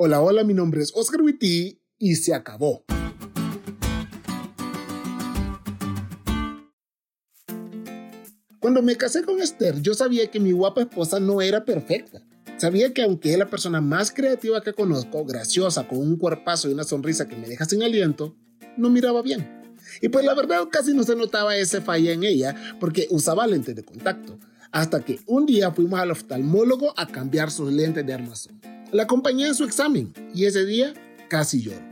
Hola, hola, mi nombre es Oscar Witty y se acabó. Cuando me casé con Esther, yo sabía que mi guapa esposa no era perfecta. Sabía que aunque es la persona más creativa que conozco, graciosa, con un cuerpazo y una sonrisa que me deja sin aliento, no miraba bien. Y pues la verdad casi no se notaba ese falla en ella porque usaba lentes de contacto. Hasta que un día fuimos al oftalmólogo a cambiar sus lentes de armazón. La acompañé en su examen y ese día casi lloro.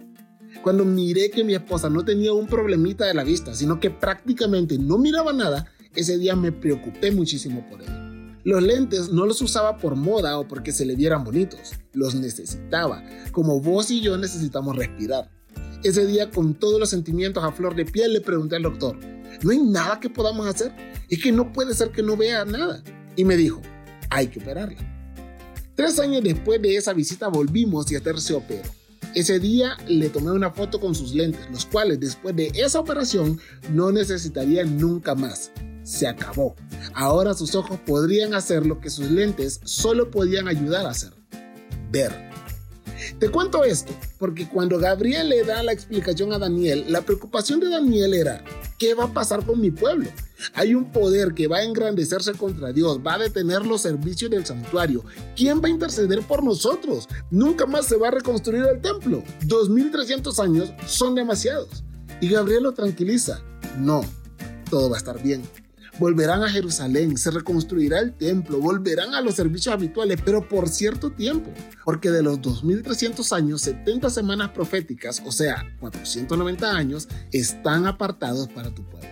Cuando miré que mi esposa no tenía un problemita de la vista, sino que prácticamente no miraba nada, ese día me preocupé muchísimo por ella. Los lentes no los usaba por moda o porque se le vieran bonitos, los necesitaba, como vos y yo necesitamos respirar. Ese día con todos los sentimientos a flor de piel le pregunté al doctor, ¿no hay nada que podamos hacer? Es que no puede ser que no vea nada. Y me dijo, hay que operarla. Tres años después de esa visita volvimos y Esther se operó. Ese día le tomé una foto con sus lentes, los cuales después de esa operación no necesitaría nunca más. Se acabó. Ahora sus ojos podrían hacer lo que sus lentes solo podían ayudar a hacer. Ver. Te cuento esto porque cuando Gabriel le da la explicación a Daniel, la preocupación de Daniel era, ¿qué va a pasar con mi pueblo? Hay un poder que va a engrandecerse contra Dios, va a detener los servicios del santuario. ¿Quién va a interceder por nosotros? Nunca más se va a reconstruir el templo. 2300 años son demasiados. Y Gabriel lo tranquiliza. No, todo va a estar bien. Volverán a Jerusalén, se reconstruirá el templo, volverán a los servicios habituales, pero por cierto tiempo, porque de los 2300 años, 70 semanas proféticas, o sea, 490 años, están apartados para tu pueblo.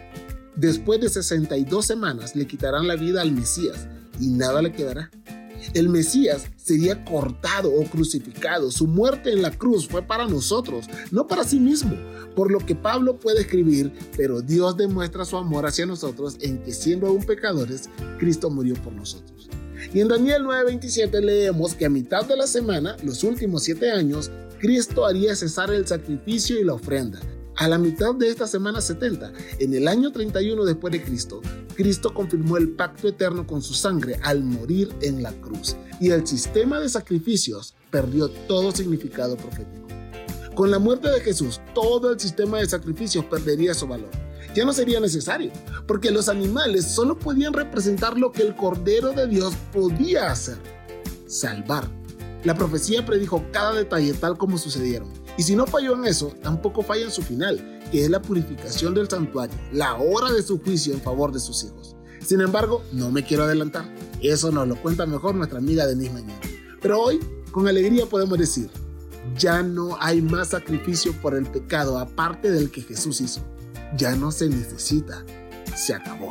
Después de 62 semanas le quitarán la vida al Mesías y nada le quedará. El Mesías sería cortado o crucificado. Su muerte en la cruz fue para nosotros, no para sí mismo. Por lo que Pablo puede escribir, pero Dios demuestra su amor hacia nosotros en que siendo aún pecadores, Cristo murió por nosotros. Y en Daniel 9:27 leemos que a mitad de la semana, los últimos siete años, Cristo haría cesar el sacrificio y la ofrenda a la mitad de esta semana 70, en el año 31 después de Cristo, Cristo confirmó el pacto eterno con su sangre al morir en la cruz y el sistema de sacrificios perdió todo significado profético. Con la muerte de Jesús, todo el sistema de sacrificios perdería su valor. Ya no sería necesario, porque los animales solo podían representar lo que el Cordero de Dios podía hacer, salvar. La profecía predijo cada detalle tal como sucedieron y si no falló en eso, tampoco falla en su final, que es la purificación del santuario, la hora de su juicio en favor de sus hijos. Sin embargo, no me quiero adelantar. Eso nos lo cuenta mejor nuestra amiga Denise Mañana. Pero hoy, con alegría podemos decir, ya no hay más sacrificio por el pecado aparte del que Jesús hizo. Ya no se necesita. Se acabó.